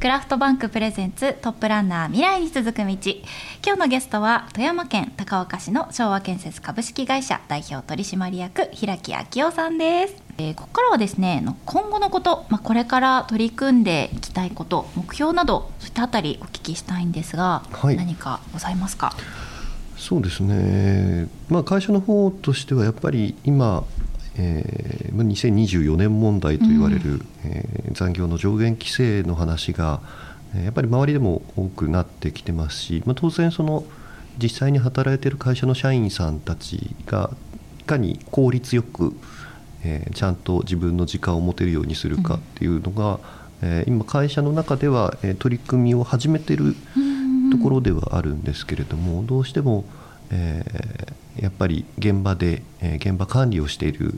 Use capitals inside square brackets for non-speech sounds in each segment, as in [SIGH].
クラフトバンクプレゼンツトップランナー未来に続く道。今日のゲストは富山県高岡市の昭和建設株式会社代表取締役平木昭夫さんです、えー、ここからはですね今後のこと、まあ、これから取り組んでいきたいこと目標などそういったあたりお聞きしたいんですが、はい、何かございますか？そうですね、まあ、会社の方としてはやっぱり今えー、2024年問題と言われる、うん、えー、残業の上限規制の話がやっぱり周りでも多くなってきてますし、まあ、当然その実際に働いている会社の社員さんたちがいかに効率よく、えー、ちゃんと自分の時間を持てるようにするかっていうのが、うん、えー、今会社の中では、えー、取り組みを始めてるところではあるんですけれどもどうしてもえー、やっぱり現場で、えー、現場管理をしている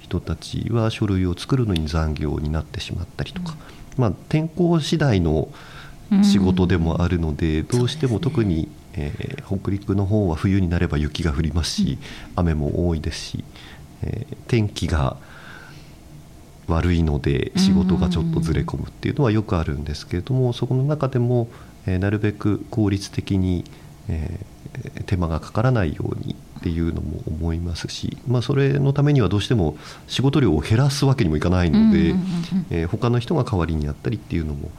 人たちは書類を作るのに残業になってしまったりとか、うん、まあ、天候次第の仕事でもあるので、うん、どうしても特に、ね。えー、北陸の方は冬になれば雪が降りますし、うん、雨も多いですし、えー、天気が悪いので仕事がちょっとずれ込むっていうのはよくあるんですけれどもそこの中でも、えー、なるべく効率的に、えー、手間がかからないようにっていうのも思いますし、まあ、それのためにはどうしても仕事量を減らすわけにもいかないので、え他の人が代わりにやったりっていうのも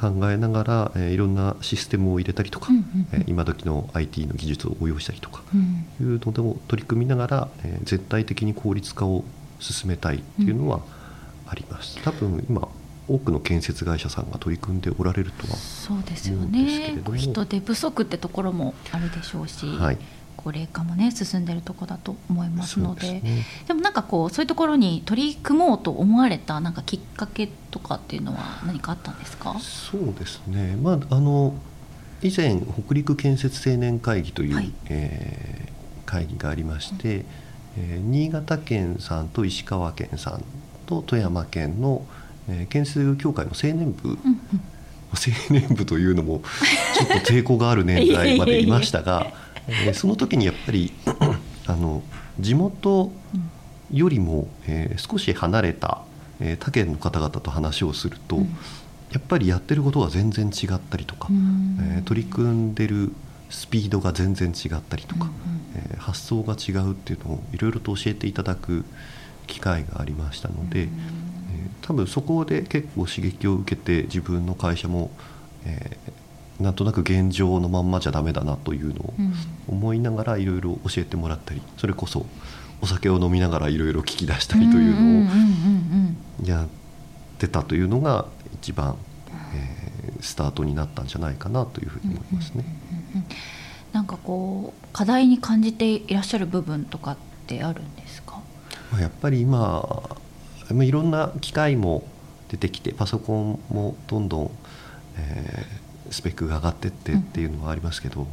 考えながら、えー、いろんなシステムを入れたりとか、えー、今時の IT の技術を応用したりとかいうのでも取り組みながら、えー、絶対的に効率化を進めたいっていうのはあります。多分今多くの建設会社さんが取り組んでおられるとはそうですよね。人手不足ってところもあるでしょうし、はい、高齢化もね進んでるとこだと思いますので、ね、でもなんかこうそういうところに取り組もうと思われたなんかきっかけとかっていうのは何かあったんですか？そうですね、まあ、あの以前北陸建設青年会議という、はい、えー、会議がありまして、うん、えー、新潟県さんと石川県さんと富山県の、うんえー、建設協会の青年部、うんうん、青年部というのもちょっと抵抗がある年代 [LAUGHS] までいましたがえー、その時にやっぱりあの地元よりも、えー、少し離れた、えー、他県の方々と話をすると、うん、やっぱりやってることが全然違ったりとか、えー、取り組んでるスピードが全然違ったりとか、うんうん、えー、発想が違うっていうのをいろいろと教えていただく機会がありましたので、多分そこで結構刺激を受けて自分の会社も、えー、なんとなく現状のまんまじゃダメだなというのを思いながらいろいろ教えてもらったりそれこそお酒を飲みながらいろいろ聞き出したりというのをやってたというのが一番、えー、スタートになったんじゃないかなというふうに思いますね。なんかこう課題に感じていらっしゃる部分とかってあるんですか？やっぱり今いろんな機械も出てきてパソコンもどんどん、えー、スペックが上がってってっていうのはありますけど、うん、や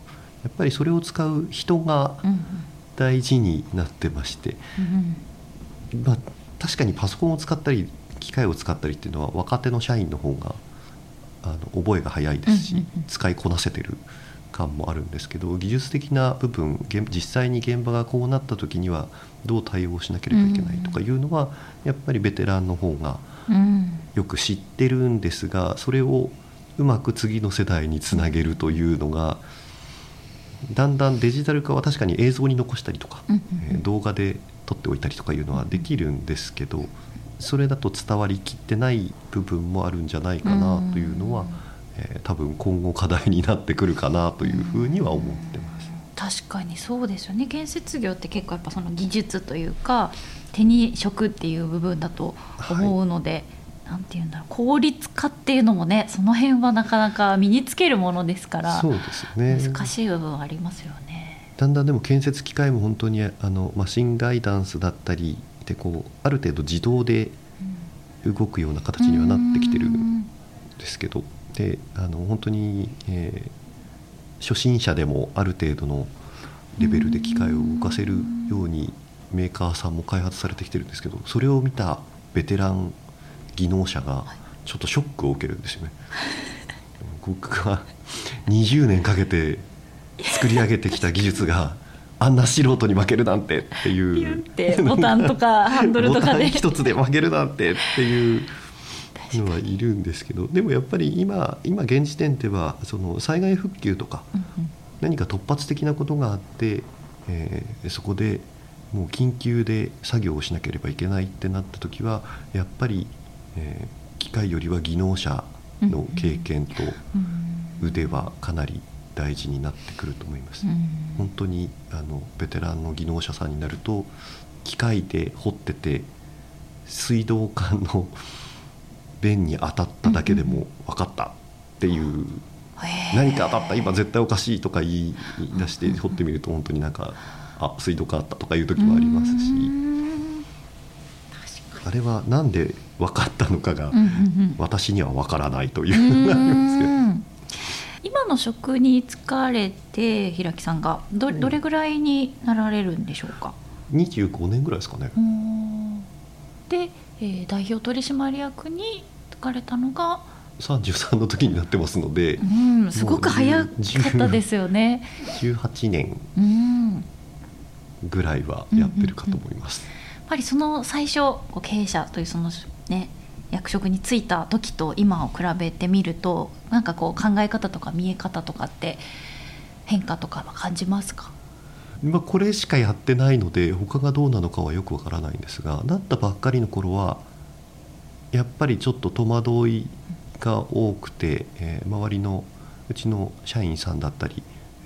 っぱりそれを使う人が大事になってまして、うん、まあ、確かにパソコンを使ったり機械を使ったりっていうのは若手の社員の方があの覚えが早いですし、使いこなせてる感もあるんですけど技術的な部分実際に現場がこうなった時にはどう対応しなければいけないとかいうのは、やっぱりベテランの方がよく知ってるんですがそれをうまく次の世代につなげるというのがだんだんデジタル化は確かに映像に残したりとか、え動画で撮っておいたりとかいうのはできるんですけどそれだと伝わりきってない部分もあるんじゃないかなというのは、え多分今後課題になってくるかなというふうには思ってます。確かにそうですよね建設業って結構やっぱその技術というか手に職っていう部分だと思うので、はい、なんて言うんだろう効率化っていうのもねその辺はなかなか身につけるものですからそうですよね難しい部分はありますよね。だんだんでも建設機械も本当にあのマシンガイダンスだったりでこうある程度自動で動くような形にはなってきてるんですけど、であの本当に、えー、初心者でもある程度のレベルで機械を動かせるようにメーカーさんも開発されてきてるんですけどそれを見たベテラン技能者がちょっとショックを受けるんですよね。[LAUGHS] 僕が20年かけて作り上げてきた技術があんな素人に負けるなんてっていうボタンとかハンドルとかで一つで負けるなんてっていうのはいるんですけどでもやっぱり今今現時点ではその災害復旧とか何か突発的なことがあって、えー、そこでもう緊急で作業をしなければいけないってなった時はやっぱり、えー、機械よりは技能者の経験と腕はかなり大事になってくると思います。本当にあのベテランの技能者さんになると機械で掘ってて水道管の弁に当たっただけでも分かったっていう、何か当たった今絶対おかしいとか言い出して掘ってみると本当になんかあ水道管あったとかいう時もありますし。あれは何で分かったのかが私には分からないという。のがありますけど。今の職に就かれて平木さん。がどどれぐらいになられるんでしょうか、25年ぐらいですかね。で、えー、代表取締役に就かれたのが33の時になってますので、うん、すごく早かったですよね。18年ぐらいはやってるかと思います、やっぱりその最初経営者というそのね役職に就いた時と今を比べてみるとなんかこう考え方とか見え方とかって変化とかは感じますか？まあ、これしかやってないので他がどうなのかはよくわからないんですがなったばっかりの頃はやっぱりちょっと戸惑いが多くて、えー、周りのうちの社員さんだったり、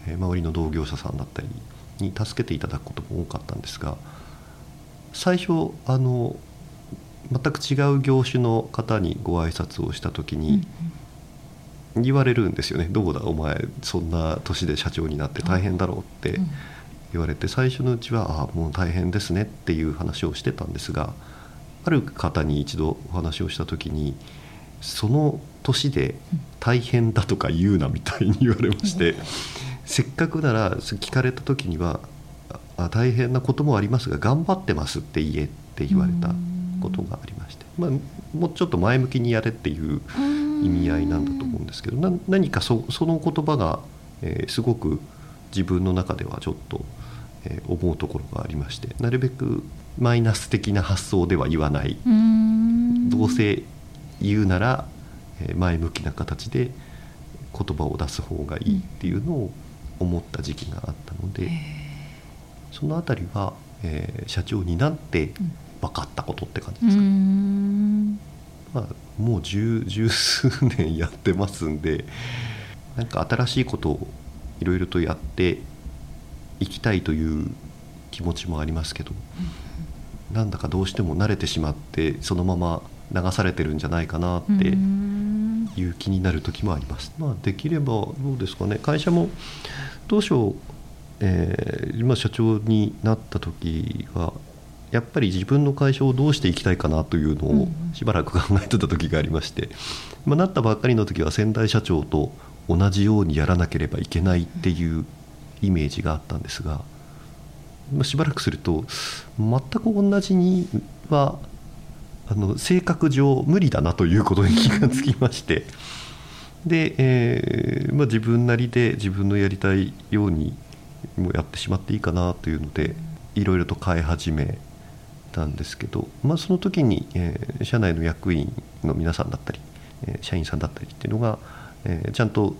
えー、周りの同業者さんだったりに助けていただくことも多かったんですが最初あの全く違う業種の方にご挨拶をした時に、言われるんですよね「どうだお前そんな年で社長になって大変だろう」って言われて最初のうちは「ああもう大変ですね」っていう話をしてたんですがある方に一度お話をした時にその年で大変だとか言うなみたいに言われましてせっかくなら聞かれた時にはあ大変なこともありますが頑張ってますって言えって言われたことがありまして、まあ、もうちょっと前向きにやれっていう意味合いなんだと思うんですけど何かその言葉が、えー、すごく自分の中ではちょっと、えー、思うところがありましてなるべくマイナス的な発想では言わない。どうせ言うなら、えー、前向きな形で言葉を出す方がいいっていうのを思った時期があったので、その辺りは、えー、社長になって分かったことって感じですか、ね、まあ、もう十十数年やってますんでなんか新しいことをいろいろとやっていきたいという気持ちもありますけど、うん、なんだかどうしても慣れてしまってそのまま流されてるんじゃないかなっていう気になる時もあります。まあ、できればどうですかね。会社も当初、えー、今社長になった時はやっぱり自分の会社をどうしていきたいかなというのをしばらく考えてた時がありまして、まあ、なったばっかりの時は先代社長と同じようにやらなければいけないっていうイメージがあったんですが、しばらくすると全く同じにはあの性格上無理だなということに気がつきまして。で、えーまあ、自分なりで自分のやりたいようにもやってしまっていいかなというのでいろいろと変え始めたんですけど、まあ、その時に、えー、社内の役員の皆さんだったり、え、社員さんだったりっていうのが、えー、ちゃんと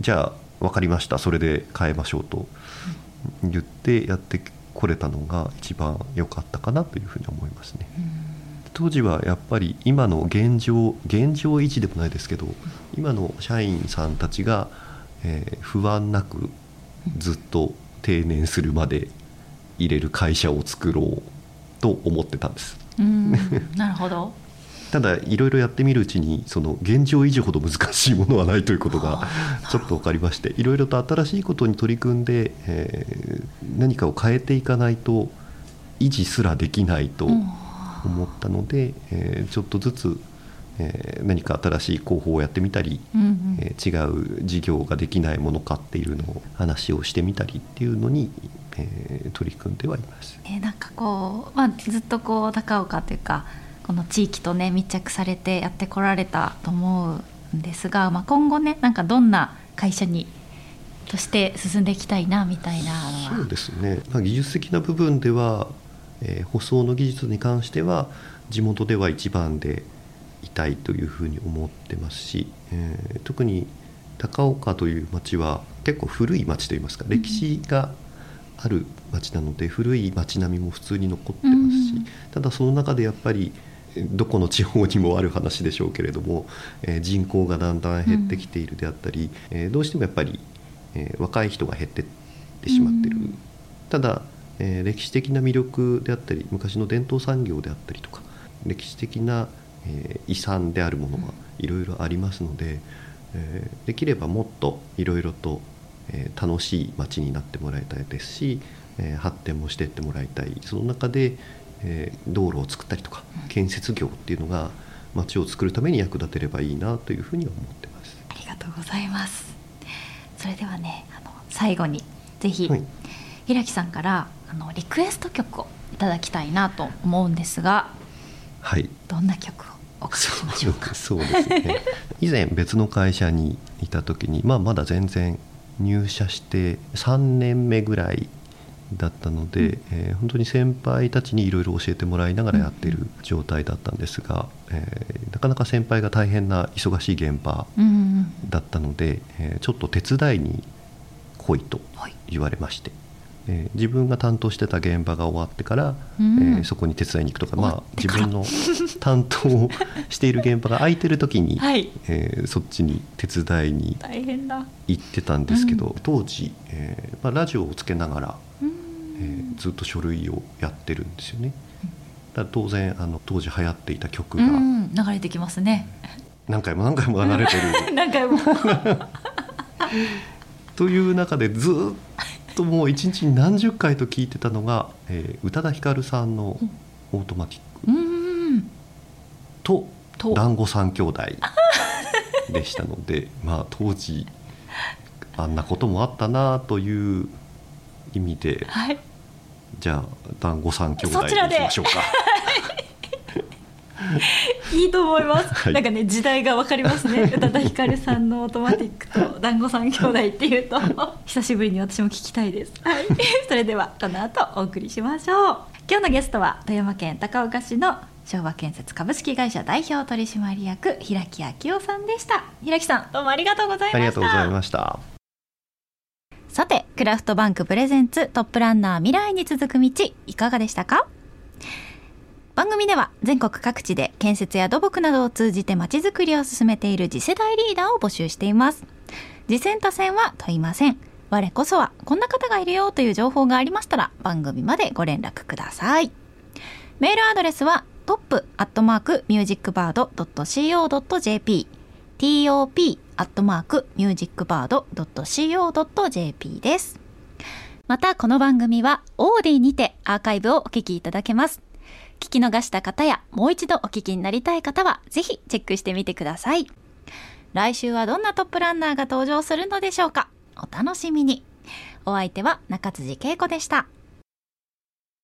じゃあ分かりましたそれで変えましょうと言ってやってこれたのが一番良かったかなというふうに思いますね。当時はやっぱり今の現状現状維持でもないですけど今の社員さんたちが、えー、不安なくずっと定年するまで入れる会社を作ろうと思ってたんです。なるほどただいろいろやってみるうちにその現状維持ほど難しいものはないということがちょっと分かりましていろいろと新しいことに取り組んで、えー、何かを変えていかないと維持すらできないと思ったので、えー、ちょっとずつ、えー、何か新しい広報をやってみたり、うんうん、えー、違う事業ができないものかっていうのを話をしてみたりっていうのに、えー、取り組んではいます。えー、なんかこう、まあ、ずっとこう高岡というかこの地域とね密着されてやってこられたと思うんですが、まあ、今後ねなんかどんな会社にとして進んでいきたいなみたいなそうですね、まあ、技術的な部分では、えー、舗装の技術に関しては地元では一番でいたいというふうに思ってますし、えー、特に高岡という町は結構古い町といいますか歴史がある町なので古い町並みも普通に残ってますし、ただその中でやっぱりどこの地方にもある話でしょうけれども、えー、人口がだんだん減ってきているであったり、うん、えー、どうしてもやっぱり、えー、若い人が減ってってしまってる、うん、ただ、え歴史的な魅力であったり昔の伝統産業であったりとか歴史的な、え遺産であるものはいろいろありますので、えできればもっといろいろと、え楽しい街になってもらいたいですし、え発展もしていってもらいたい。その中で、え道路を作ったりとか建設業っていうのが街を作るために役立てればいいなというふうに思ってます。ありがとうございます。それではねあの最後にぜひ、はい、平木さんからあのリクエスト曲をいただきたいなと思うんですがはい。どんな曲をおかけしましょうか？そうですね。[LAUGHS] 以前別の会社にいた時に、まあ、まだ全然入社して3年目ぐらいだったので、うん、えー、本当に先輩たちにいろいろ教えてもらいながらやってる状態だったんですが、うん、えー、なかなか先輩が大変な忙しい現場だったので、うん、えー、ちょっと手伝いに来いと言われまして。えー、自分が担当してた現場が終わってから、うん、えー、そこに手伝いに行くとか、まあ、自分の担当をしている現場が空いてる時に、はい、えー、そっちに手伝いに行ってたんですけど、うん、当時、えーまあ、ラジオをつけながら、えー、ずっと書類をやってるんですよね。だ当然あの当時流行っていた曲が、流れてきますね。何回も何回も流れてる。[LAUGHS] 何回も。[LAUGHS] という中でずっともう一日に何十回と聞いてたのが、えー、宇多田ヒカルさんの「オートマティック」と「団子三兄弟」でしたので [LAUGHS] まあ当時あんなこともあったなという意味で、はい、じゃあ団子三兄弟でいきましょうか。[LAUGHS] いいと思います、はい、なんかね時代がわかりますね。宇多田ヒカルさんのオートマティックと団子三兄弟っていうと。[LAUGHS] 久しぶりに私も聞きたいです。はい。[LAUGHS] それではこの後お送りしましょう。今日のゲストは富山県高岡市の昭和建設株式会社代表取締役平木昭夫さんでした。平木さんどうもありがとうございました。ありがとうございました。さて、クラフトバンクプレゼンツトップランナー未来に続く道、いかがでしたか？番組では全国各地で建設や土木などを通じてまちづくりを進めている次世代リーダーを募集しています。次戦他戦は問いません。我こそはこんな方がいるよという情報がありましたら番組までご連絡ください。メールアドレスはトップアットマークミュージックバード .co.jp top アットマークミュージックバード .co.jp です。またこの番組はオーディにてアーカイブをお聞きいただけます。聞き逃した方やもう一度お聞きになりたい方はぜひチェックしてみてください。来週はどんなトップランナーが登場するのでしょうか？お楽しみに。お相手は中辻恵子でした。